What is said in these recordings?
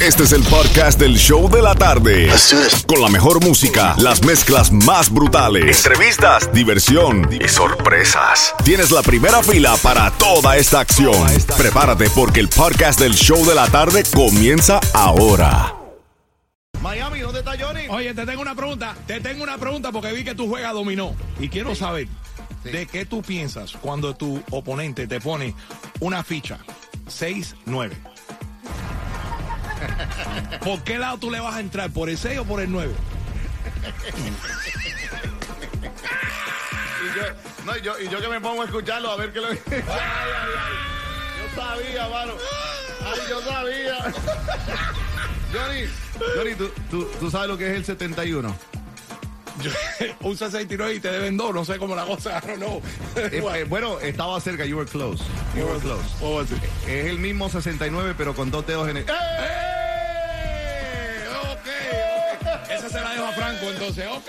Este es el podcast del show de la tarde. Con la mejor música, las mezclas más brutales, entrevistas, diversión y sorpresas. Tienes la primera fila para toda esta acción. Prepárate porque el podcast del show de la tarde comienza ahora. Miami, ¿dónde está Johnny? Oye, te tengo una pregunta. Te tengo una pregunta porque vi que tú juegas dominó. Y quiero saber de qué tú piensas cuando tu oponente te pone una ficha 6-9. ¿Por qué lado tú le vas a entrar? ¿Por el 6 o por el 9? Y yo, no, y yo, y yo que me pongo a escucharlo a ver qué lo Ay, ay, ay. Yo sabía, mano. Ay, yo sabía. Johnny, Johnny, ¿tú, tú, tú sabes lo que es el 71. Un 69 y te deben dos. No sé cómo la cosa. I don't know. Eh, eh, bueno, estaba cerca, you were close. You were close. What was it? Es el mismo 69, pero con dos dedos en el. ¡Eh! Esa se la dejo a Franco entonces. Ok.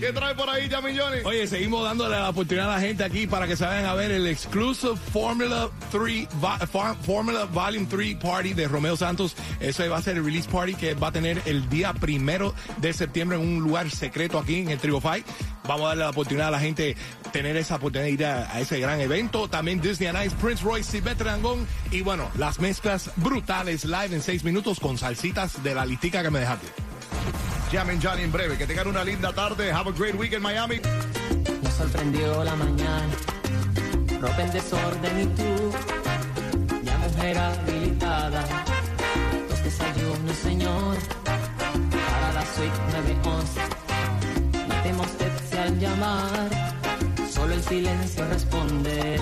¿Qué trae por ahí, Yami Johnny? Oye, seguimos dándole la oportunidad a la gente aquí para que se vayan a ver el exclusive Formula 3 Va- Fa- Formula Volume 3 Party de Romeo Santos. Eso va a ser el release party que va a tener el día primero de septiembre en un lugar secreto aquí en el Trigo Fight. Vamos a darle la oportunidad a la gente tener esa oportunidad de ir a, a ese gran evento. También Disney on Ice, Prince Royce, Silvestre Dangond y bueno, las mezclas brutales live en seis minutos con salsitas de la listica que me dejaste. Llamen Johnny en breve. Que tengan una linda tarde. Have a great week in Miami. Me sorprendió la mañana, ropa en desorden y tú, ya mujer habilitada. Los desayunos, señor, para la suite 911. Solo el silencio responde.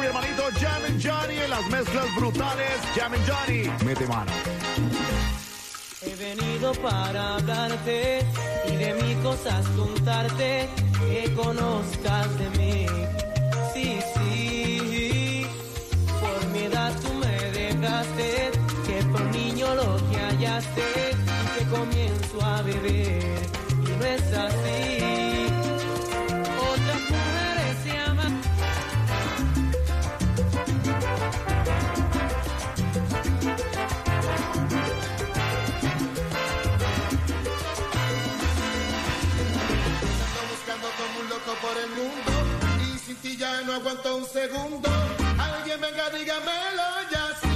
Mi hermanito Jam Johnny en las mezclas brutales. Jam Johnny, mete mano. He venido para hablarte y de mis cosas contarte que conozcas de mí. Sí, sí, por mi edad tú me dejaste, que por niño lo que hallaste y que comienzo a beber. Y no es así. El mundo y sin ti ya no aguanto un segundo. Alguien venga, dígamelo ya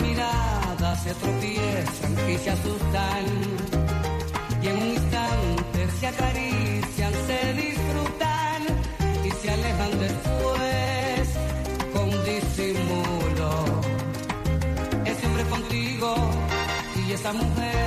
miradas se tropiezan y se asustan. Y en un instante se acarician, se disfrutan y se alejan después con disimulo. Ese hombre contigo y esa mujer.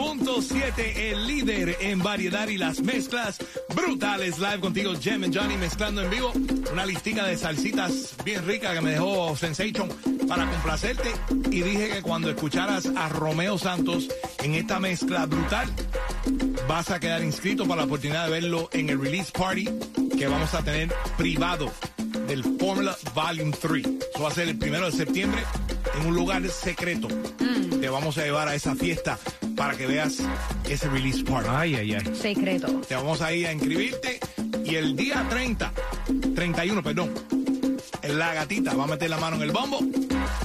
106.7, el líder en variedad y las mezclas brutales. Live contigo, Jem and Johnny mezclando en vivo. Una listica de salsitas bien rica que me dejó Sensation para complacerte. Y dije que cuando escucharas a Romeo Santos en esta mezcla brutal, vas a quedar inscrito para la oportunidad de verlo en el release party que vamos a tener privado del Formula Volume 3. Eso va a ser el primero de septiembre en un lugar secreto. Te vamos a llevar a esa fiesta para que veas ese release party. Ay, ay, ay. Secreto. Te vamos a ir a inscribirte y el día 30, 31, perdón, la gatita va a meter la mano en el bombo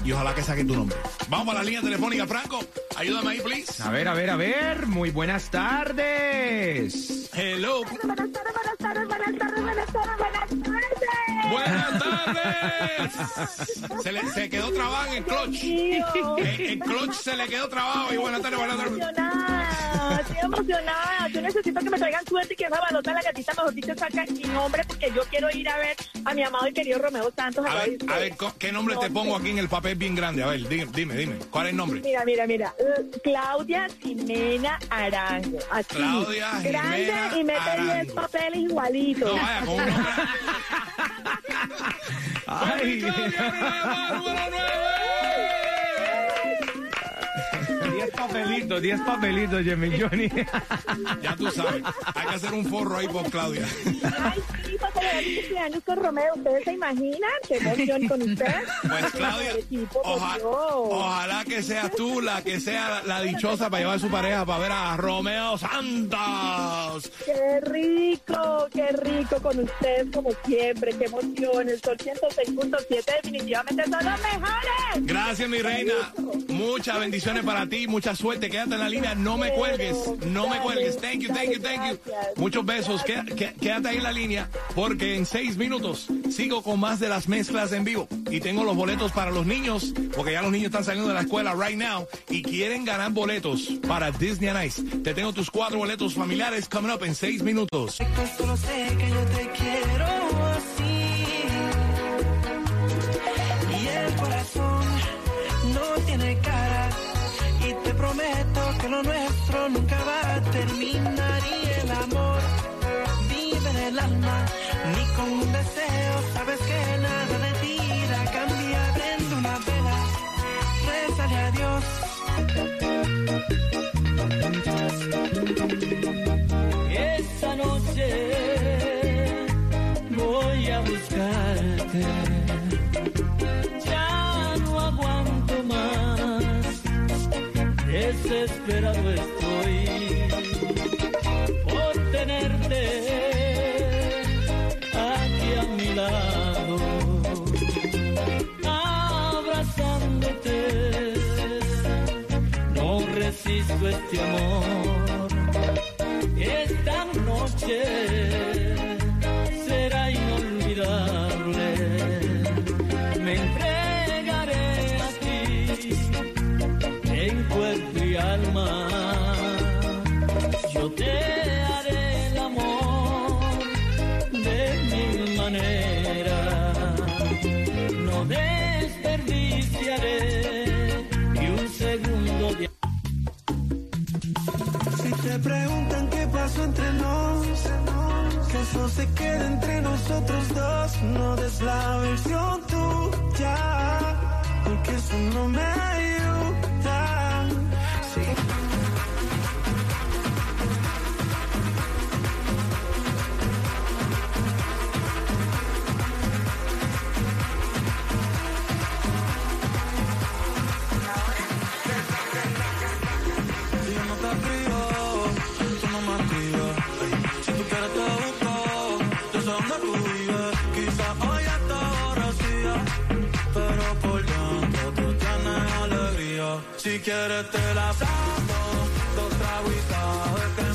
y ojalá que saque tu nombre. Vamos a la línea telefónica, Franco. Ayúdame ahí, please. A ver, a ver, a ver. Muy buenas tardes. Hello. Buenas tardes, buenas tardes, buenas tardes, buenas tardes, buenas tardes. Buenas tardes. Se, le, se quedó trabado en el clutch. El, el clutch se le quedó trabado. Y buenas tardes, buenas Estoy tardes. emocionada, estoy emocionada. Yo necesito que me traigan suerte y que esa balota la gatita, mejor dicho, saca mi nombre porque yo quiero ir a ver a mi amado y querido Romeo Santos. A allá ver, a ver, ¿qué nombre te pongo aquí en el papel bien grande? A ver, dime, dime, dime. ¿Cuál es el nombre? Mira, mira, mira. Eh, Claudia Jimena Arango. Así. Claudia Grande Jimena y mete Arango. 10 papeles igualitos. No, vaya, con un nombre. Ay. Victoria, número 9! Papelitos, 10 papelitos, Jimmy Johnny. Ya tú sabes, hay que hacer un forro ahí por Claudia. Ay, sí, para celebrar cumpleaños con Romeo. ¿Ustedes se imaginan? ¡Qué emoción con usted! Pues Claudia, oja- ojalá que seas tú la que sea la, la dichosa para llevar a su pareja para ver a Romeo Santos. ¡Qué rico! ¡Qué rico con ustedes como siempre! ¡Qué emoción! El Sol 106.7 definitivamente son los mejores. Gracias, mi reina. Muchas bendiciones para ti, mucha suerte. Quédate en la línea, no me cuelgues, no me cuelgues. Thank you, thank you, thank you. Muchos besos. Qué- qué- Quédate ahí en la línea porque en seis minutos sigo con más de las mezclas en vivo y tengo los boletos para los niños porque ya los niños están saliendo de la escuela right now y quieren ganar boletos para Disney on Ice. Te tengo tus cuatro boletos familiares coming up en seis minutos. Solo sé que yo te quiero Ni con un deseo sabes que nada de ti irá a cambiar. Prende una vela, rézale a Dios. Esta noche voy a buscarte. Ya no aguanto más. Desesperado estoy este amor. Esta noche será inolvidable. Me entregaré a ti en cuerpo y alma. Yo te haré el amor de mil maneras. No desperdiciaré Si te preguntan qué pasó entre nos, que eso se quede entre nosotros dos. No des la versión tuya. porque eso no me quieres te la saco, dos traguitas,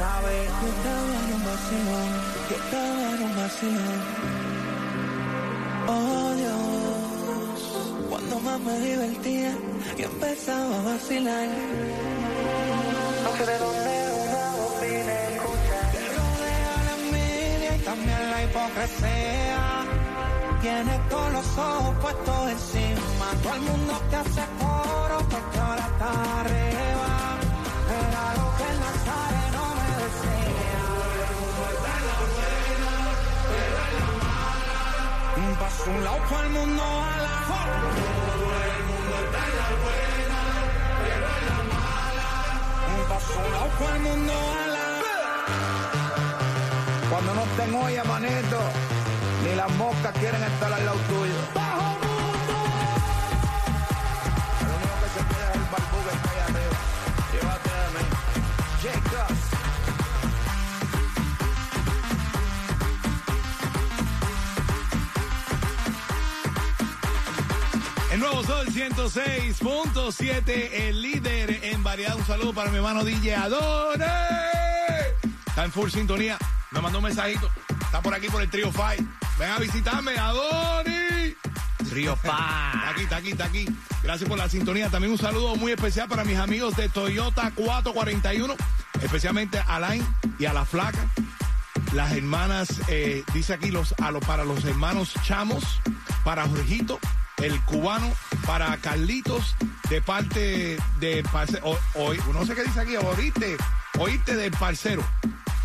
Nadie sabe. Yo estaba en un vacilón, yo estaba en un vacilón. Oh Dios, cuando más me divertía, yo empezaba a vacilar. No sé de dónde una voz vine a escuchar. Te rodea la envidia y también la hipocresía. Tienes todos los ojos puestos encima. Todo el mundo te hace coro porque ahora está arriba. Era lo que el Nazareno me decía. Un paso a un lado, todo el mundo a la Un paso un lado, todo el mundo a la Cuando no estén olla, manito, ni las moscas quieren estar al lado tuyo. ¡Bajo mundo! El único que se queda es el barbú que está allá arriba. Llévate de mí. Jacobs. Sol 106.7, el líder en variedad. Un saludo para mi hermano DJ Adore. Está en full sintonía. Me mandó un mensajito. Está por aquí por el Trio Five. Ven a visitarme, Adoni. Río Está Pa. aquí, está aquí, está aquí. Gracias por la sintonía. También un saludo muy especial para mis amigos de Toyota 441, especialmente a Alain y a la Flaca. Las hermanas, eh, dice aquí, los, a los, para los hermanos Chamos, para Jorgito, el cubano, para Carlitos, de parte de parcero. no sé qué dice aquí, oíste, oíste del parcero.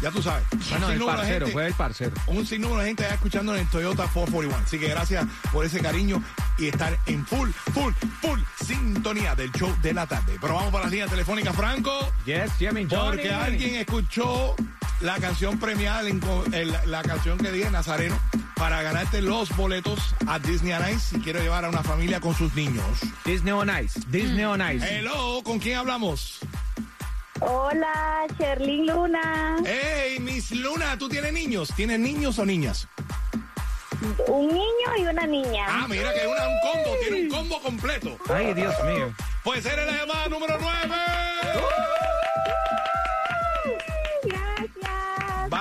Ya tú sabes. Bueno, el parcero, gente- fue el parcero. un sinnúmero de gente ya escuchando en el Toyota 441. Así que gracias por ese cariño y estar en full, full, full sintonía del show de la tarde. Pero vamos para la línea telefónica, Franco, Yes, porque alguien escuchó la canción premiada, el inco- el- la canción que dije, Nazareno, para ganarte los boletos a Disney on Ice si quiere llevar a una familia con sus niños. Disney on Ice. Disney on Ice. Hello, ¿con quién hablamos? Hola, Sherlyn Luna. Hey, Miss Luna, ¿tú tienes niños? ¿Tienes niños o niñas? Un niño y una niña. Ah, mira que una, un combo, tiene un combo completo. Ay, Dios mío. Pues eres la llamada número 9.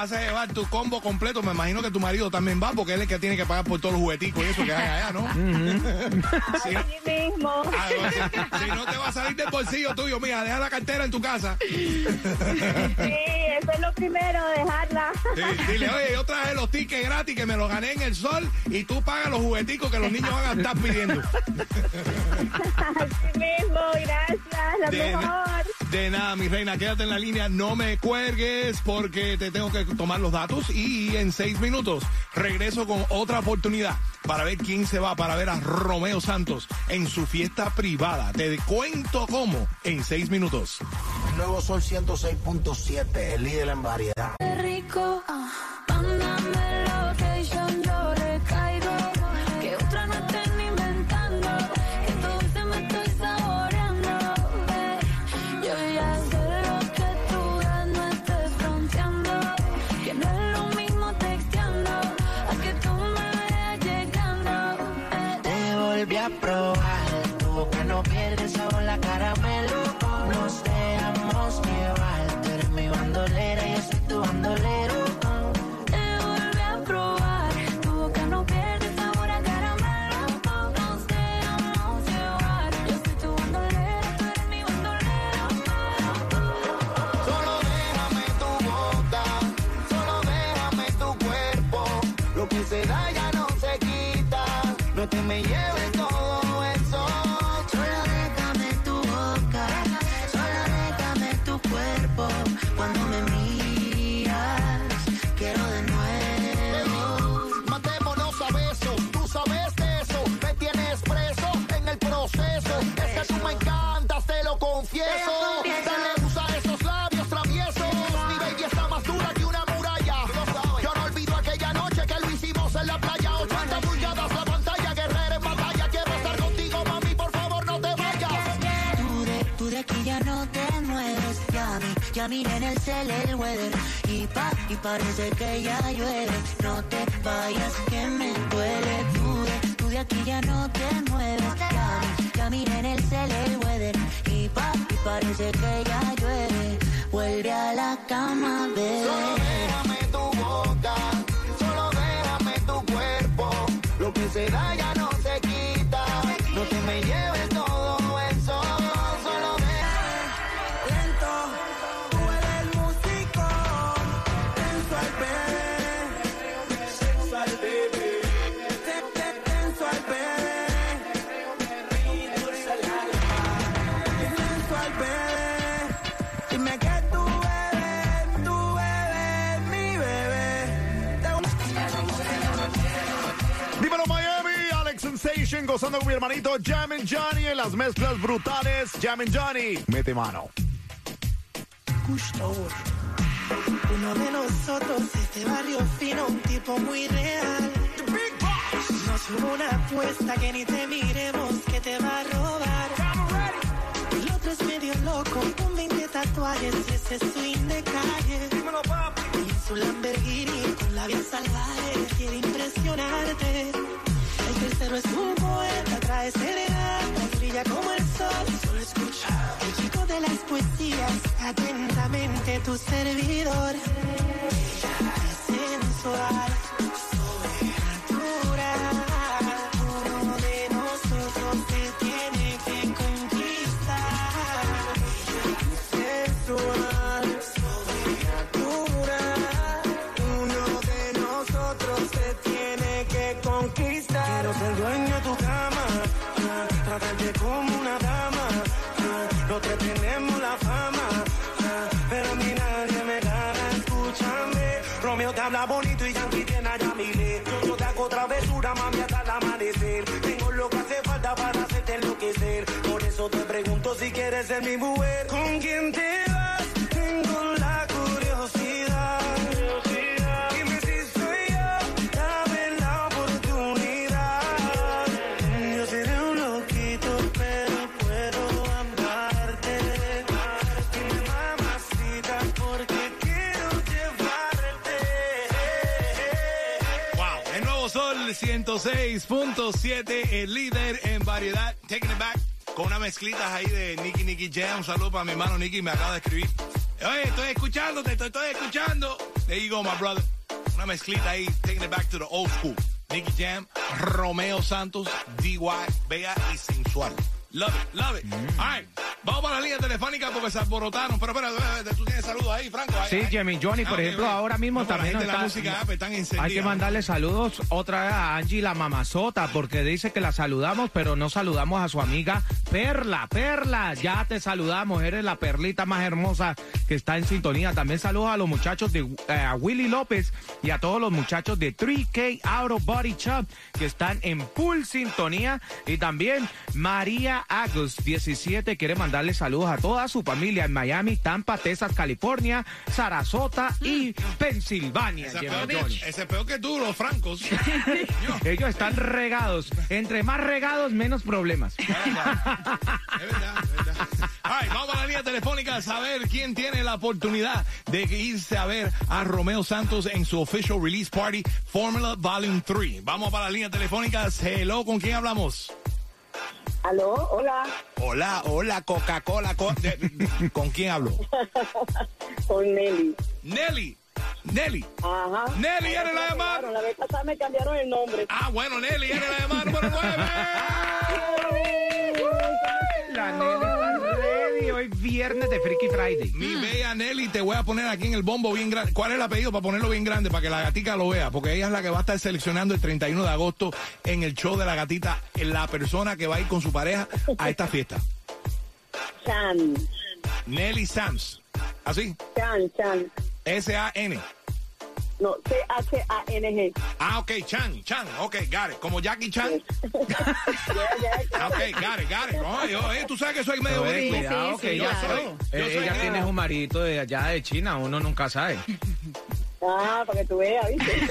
Vas a llevar tu combo completo. Me imagino que tu marido también va porque él es el que tiene que pagar por todos los jugueticos y eso que hay allá, ¿no? Sí. Así mismo. Ah, no, si no te va a salir del bolsillo tuyo, mija, deja la cartera en tu casa. Sí, eso es lo primero, dejarla. Sí, dile, oye, yo traje los tickets gratis que me los gané en el sol y tú pagas los jugueticos que los niños van a estar pidiendo. Así mismo, gracias, la De, mejor. De nada, mi reina, quédate en la línea, no me cuelgues porque te tengo que tomar los datos y en seis minutos regreso con otra oportunidad para ver quién se va para ver a Romeo Santos en su fiesta privada. Te cuento cómo en seis minutos. Nuevo Sol 106.7, el líder en variedad. rico. Mándame a probar. Tu boca no pierde sabor la caramelo. Nos dejamos llevar. Tú eres mi bandolera, yo soy tu bandolero. Ya miré en el cel el weather. Y pa, y parece que ya llueve. No te vayas, que me duele. Tú de, tú de aquí ya no te mueves. Ya ya miré en el cel el weather. Y pa, y parece que ya llueve. Vuelve a la cama, bebé. Solo déjame tu boca, solo déjame tu cuerpo. Lo que se da ya no se Con mi hermanito Jam and Johnny en las mezclas brutales. Jam and Johnny, mete mano. Gusto. Uno de nosotros, este barrio fino, un tipo muy real. Nos hubo una apuesta que ni te miremos, que te va a robar. El otro es medio loco, con 20 tatuajes y ese swing de calle. Y en su Lamborghini, con la vida salvaje, quiere impresionarte. El tercero es un poeta, trae serenata, brilla como el sol. Solo escucha. El chico de las poesías, atentamente tu servidor. Ella es sensual, sobrenatural. Uno de nosotros se tiene que conquistar. Ella es sensual, 106.7, el líder en variedad. Taking it back con unas mezclitas ahí de Nicky Nicky Jam. Un saludo para mi hermano Nicky, me acaba de escribir. Oye, estoy escuchándote, estoy, estoy escuchando. There you go, my brother. Una mezclita ahí, taking it back to the old school. Nicky Jam, Romeo Santos, DY, Bea y Sensual. Love it, love it. All right, vamos para la línea telefónica porque se alborotaron. Pero espera, espera, tú tienes saludos ahí, Franco. Ahí, Sí, ahí. Jimmy Johnny, por Ah, ok, ejemplo, ahora mismo No, pero también la está- música app están. Hay que mandarle saludos otra vez a Angie la mamazota, porque dice que la saludamos, pero no saludamos a su amiga Perla. Perla, ya te saludamos, eres la perlita más hermosa que está en sintonía. También saludos a los muchachos de eh, a Willy López y a todos los muchachos de 3K Auto Body Shop que están en full sintonía. Y también María Agus, 17, quiere mandarle saludos a toda su familia en Miami, Tampa, Texas, California, Sarasota y Pensilvania. Ese peor, ese peor que tú, los francos. Ellos están regados. Entre más regados, menos problemas. Es verdad, es verdad. Vamos a la línea telefónica a saber quién tiene la oportunidad de irse a ver a Romeo Santos en su official release party Formula Volume 3. Vamos para la línea telefónica. Hello, ¿con quién hablamos? Aló, hola, Hola, hola, Coca-Cola. co- ¿Con quién hablo? con Nelly. Nelly. Nelly. Ajá. Nelly, eres la llamada. La vez pasada me cambiaron el nombre. Ah, bueno, Nelly, eres la llamada número 9. La Nelly está ready. Hoy viernes de Freaky Friday. Mi bella Nelly, te voy a poner aquí en el bombo bien grande. ¿Cuál es el apellido para ponerlo bien grande? Para que la gatica lo vea. Porque ella es la que va a estar seleccionando el 31 de agosto en el show de la gatita. La persona que va a ir con su pareja a esta fiesta. Chan, Nelly Sams. ¿Así? Chan, Chan. S-A-N. No, C-H-A-N-G. Ah, ok, Chan, Chan. Ok, got it. Como Jackie Chan. Ok, got it, got it. Eh, tú sabes que soy medio Oye, gringo. cuidado, que Yo ella, soy- soy, yo soy ella tiene un marito de allá de China, uno nunca sabe. Ah, para que tú veas, ¿viste?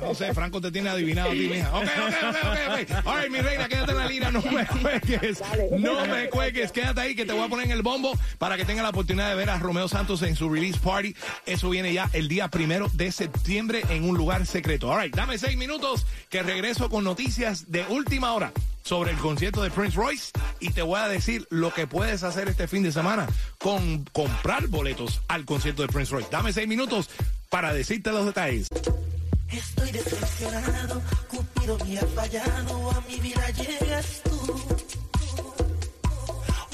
No sé, Franco te tiene adivinado a ti, mija. Ok, ok, ok, ok, ok. All right, mi reina, quédate en la línea, no me cuelgues. No me cuelgues, quédate ahí que te voy a poner en el bombo para que tengas la oportunidad de ver a Romeo Santos en su release party. Eso viene ya el día primero de septiembre en un lugar secreto. All right, dame seis minutos que regreso con noticias de última hora sobre el concierto de Prince Royce y te voy a decir lo que puedes hacer este fin de semana con comprar boletos al concierto de Prince Royce. Dame seis minutos para decirte los detalles. Estoy decepcionado, Cupido me ha fallado, a mi vida llegas tú.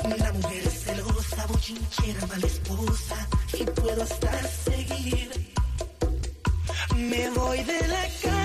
Una mujer celosa, bochinchera, mala esposa, y puedo hasta seguir. Me voy de la casa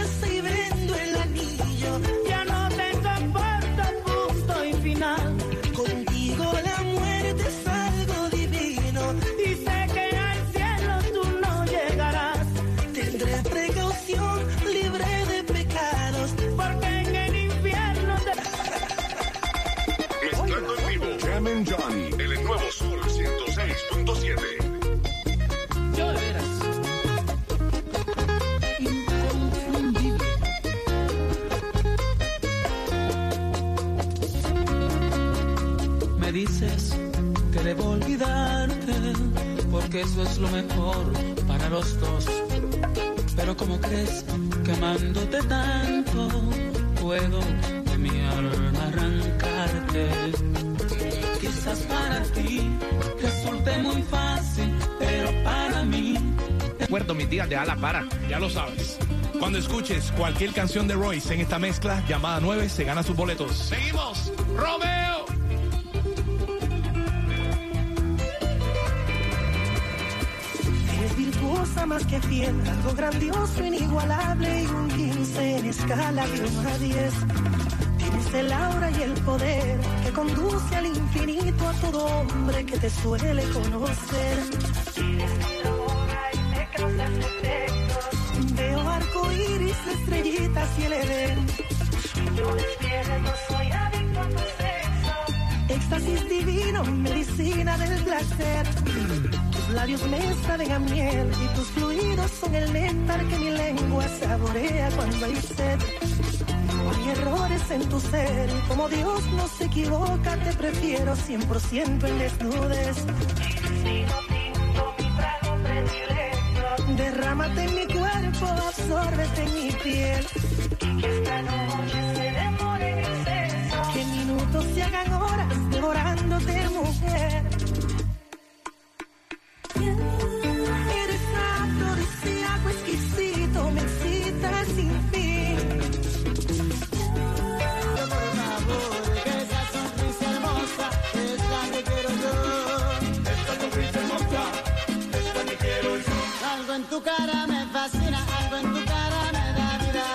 porque eso es lo mejor para los dos. Pero como crees que amándote tanto, puedo de mi alma arrancarte. Quizás para ti resulte muy fácil, pero para mí Recuerdo mis días de ala para. Ya lo sabes. Cuando escuches cualquier canción de Royce en esta mezcla, llamada 9, se gana sus boletos. ¡Seguimos! ¡Romeo! Más que fiel, algo grandioso, inigualable y un 15 en escala de 1 a 10. Tienes el aura y el poder que conduce al infinito a todo hombre que te suele conocer. Veo arco iris, estrellitas y el edén. Yo despierto, soy adicto a tu sexo. Éxtasis divino, medicina del placer. Labios me saben a miel y tus fluidos son el néctar que mi lengua saborea cuando hay sed. Hay errores en tu ser y como Dios no se equivoca, te prefiero 100% en desnudes. Derrámate en mi cuerpo, absórbete en mi piel. Que esta noche tu cara me fascina, algo en tu cara me da vida.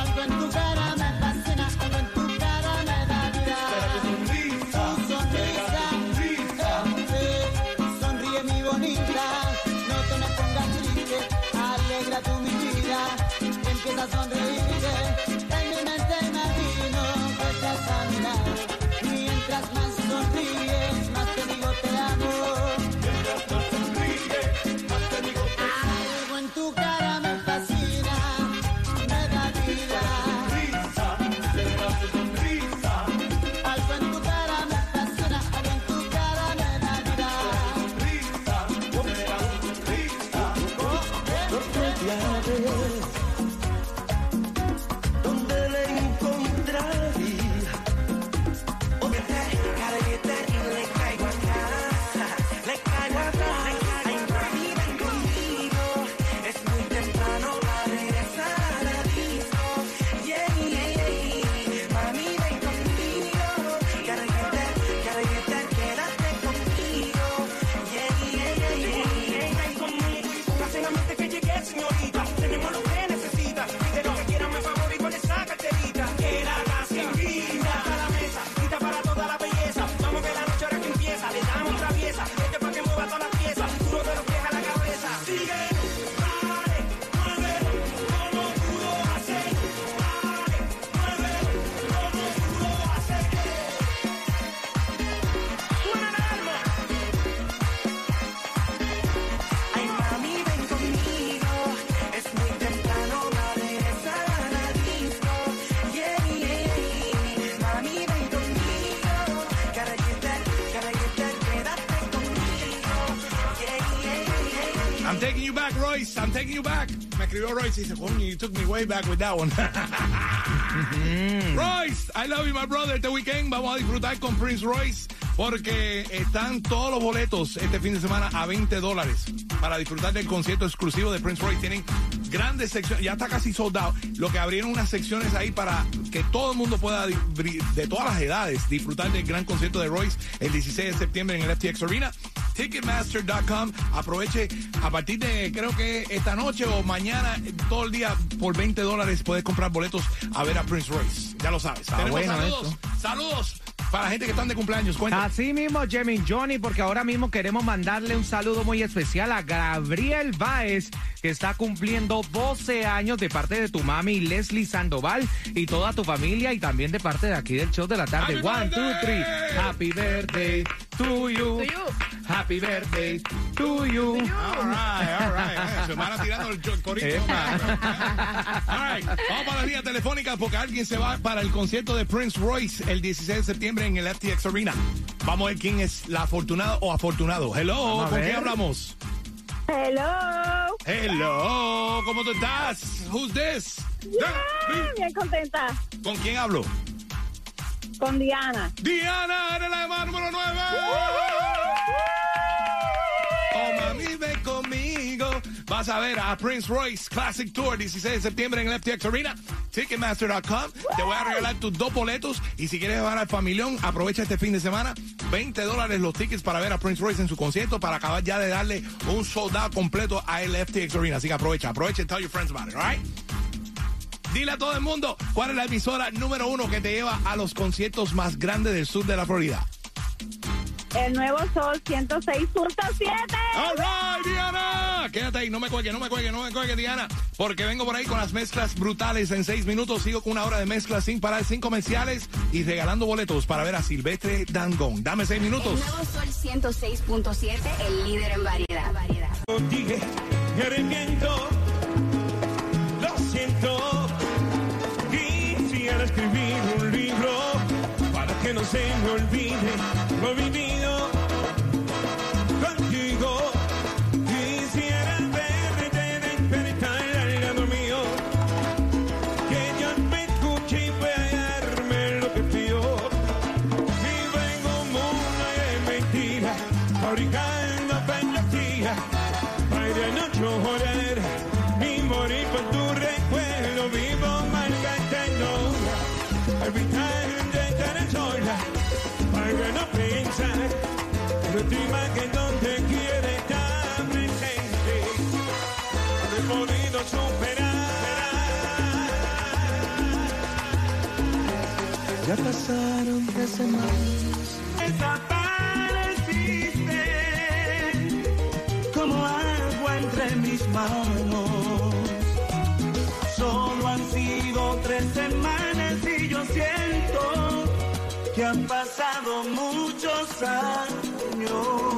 Algo en tu cara me fascina, algo en tu cara me da vida. Tu sonrisa, eh, sonríe mi bonita, no te me pongas triste, alegra tu mi vida, empieza a sonreír. Back, Royce. I'm taking you back. Me escribió Royce y dice, coño, you took me way back with that one. Royce, I love you, my brother. Este weekend vamos a disfrutar con Prince Royce porque están todos los boletos este fin de semana a 20 dólares para disfrutar del concierto exclusivo de Prince Royce. Tienen grandes secciones, ya está casi sold out. Lo que abrieron unas secciones ahí para que todo el mundo pueda, de todas las edades, disfrutar del gran concierto de Royce el 16 de septiembre en el FTX Arena. Ticketmaster.com. Aproveche a partir de creo que esta noche o mañana, todo el día, por 20 dólares puedes comprar boletos a ver a Prince Royce. Ya lo sabes. Tenemos bueno saludos. Saludos para la gente que están de cumpleaños. Cuenta. Así mismo, Jimmy Johnny, porque ahora mismo queremos mandarle un saludo muy especial a Gabriel Báez, que está cumpliendo 12 años de parte de tu mami Leslie Sandoval y toda tu familia, y también de parte de aquí del show de la tarde. Happy One, two, three. Happy birthday to you. To you. Happy birthday to you. All right, all right. Eh, Su hermana tirando el, el corito. All right. Vamos para la línea telefónica porque alguien se va para el concierto de Prince Royce el 16 de septiembre en el FTX Arena. Vamos a ver quién es la afortunada o afortunado. Hello, Vamos a ¿con quién hablamos? Hello. Hello, ¿cómo tú estás? Who's this? Yeah, bien contenta. ¿Con quién hablo? Con Diana. Diana, eres la llamada número 9. Oh, mami, ven conmigo. Vas a ver a Prince Royce Classic Tour 16 de septiembre en el FTX Arena. Ticketmaster.com. Te voy a regalar tus dos boletos. Y si quieres llevar al familión, aprovecha este fin de semana. 20 dólares los tickets para ver a Prince Royce en su concierto para acabar ya de darle un soldado completo a el FTX Arena. Así que aprovecha, aprovecha y tell your friends about it, all right? Dile a todo el mundo cuál es la emisora número uno que te lleva a los conciertos más grandes del sur de la Florida. El nuevo Sol 106.7. All right, Diana. Quédate ahí, no me cuelgue, no me cuelgue, no me cuelgue, Diana. Porque vengo por ahí con las mezclas brutales en seis minutos. Sigo con una hora de mezclas sin parar, sin comerciales y regalando boletos para ver a Silvestre Dangón. Dame seis minutos. El nuevo Sol 106.7, el líder en variedad. variedad. Ya pasaron tres semanas. Desapareciste como agua entre mis manos. Solo han sido tres semanas y yo siento que han pasado muchos años.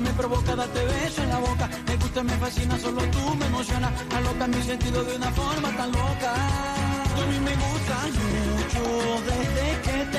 Me provoca darte beso en la boca, me gusta, me fascina, solo tú me emocionas, aloca mi sentido de una forma tan loca. Esto a mí me gusta mucho, desde que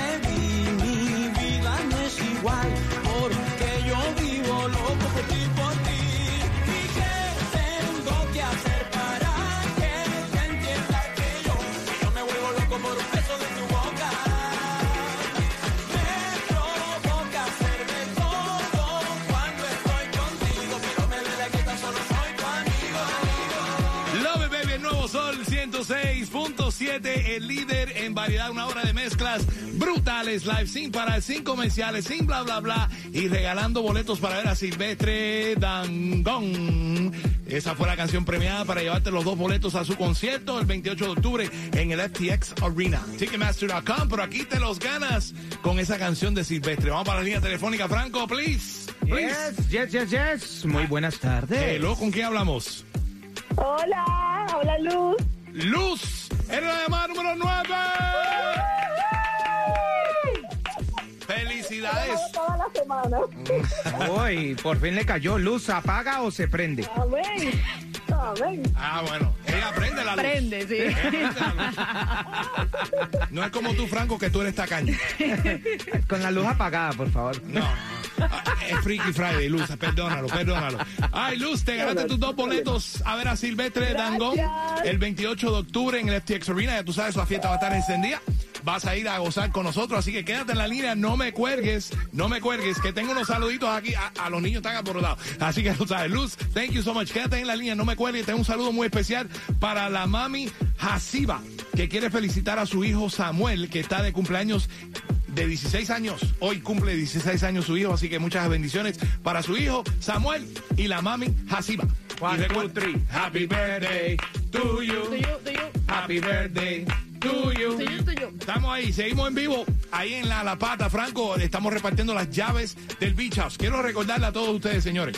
106.7, el líder en variedad, una hora de mezclas brutales, live, sin parar, sin comerciales, sin bla, bla, bla, y regalando boletos para ver a Silvestre Dangón. Esa fue la canción premiada para llevarte los dos boletos a su concierto el 28 de octubre en el FTX Arena. Ticketmaster.com, pero aquí te los ganas con esa canción de Silvestre. Vamos para la línea telefónica, Franco, please. please. Yes, yes, yes, yes. Muy buenas tardes. Hello, ¿con quién hablamos? Hola, hola Luz. Luz, en la llamada número 9. Felicidades. Toda la semana. Uy, por fin le cayó. ¿Luz apaga o se prende? Amén. Amén. Ah, bueno, ella prende la luz. Prende, sí. La luz. No es como tú, Franco, que tú eres tacaño. Con la luz apagada, por favor. No, es Freaky Friday, Luz, perdónalo, perdónalo. Ay, Luz, te ganaste tus dos boletos a ver a Silvestre Dangón el 28 de octubre en el FTX Arena. Ya tú sabes, la fiesta va a estar encendida. Vas a ir a gozar con nosotros, así que quédate en la línea, no me cuelgues, no me cuelgues, que tengo unos saluditos aquí, a, a los niños están abordados. Así que tú sabes, Luz, thank you so much, quédate en la línea, no me cuelgues, tengo un saludo muy especial para la mami Hasiba, que quiere felicitar a su hijo Samuel, que está de cumpleaños de 16 años. Hoy cumple 16 años su hijo, así que muchas bendiciones para su hijo Samuel y la mami Hasiba. One, two, three. Happy birthday to you. To you, to you. Happy birthday to you. To you, to you. Estamos ahí, seguimos en vivo. Ahí en la, la Pata, Franco, estamos repartiendo las llaves del Beach House. Quiero recordarle a todos ustedes, señores.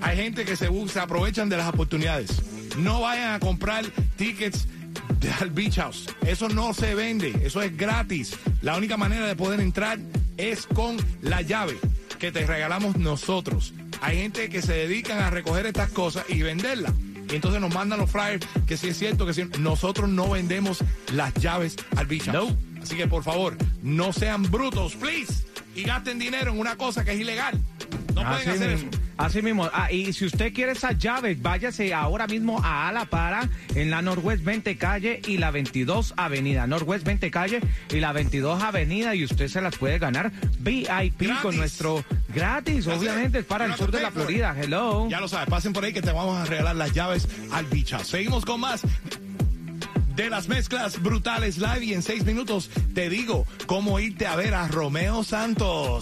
Hay gente que se, se aprovechan de las oportunidades. No vayan a comprar tickets al Beach House. Eso no se vende, eso es gratis. La única manera de poder entrar es con la llave que te regalamos nosotros. Hay gente que se dedican a recoger estas cosas y venderlas. Y entonces nos mandan los flyers que si es cierto que si nosotros no vendemos las llaves al Beach House. Así que por favor, no sean brutos, please. Y gasten dinero en una cosa que es ilegal. No pueden Así eso. mismo. Así mismo. Ah, y si usted quiere esas llaves, váyase ahora mismo a Alapara en la Northwest 20 Calle y la 22 Avenida. Northwest 20 Calle y la 22 Avenida y usted se las puede ganar VIP Gratis. con nuestro gratis, obviamente, es para el sur de la. Florida. Hello. Ya lo sabes, pasen por ahí que te vamos a regalar las llaves al bicha. Seguimos con más de las mezclas brutales live y en seis minutos te digo cómo irte a ver a Romeo Santos.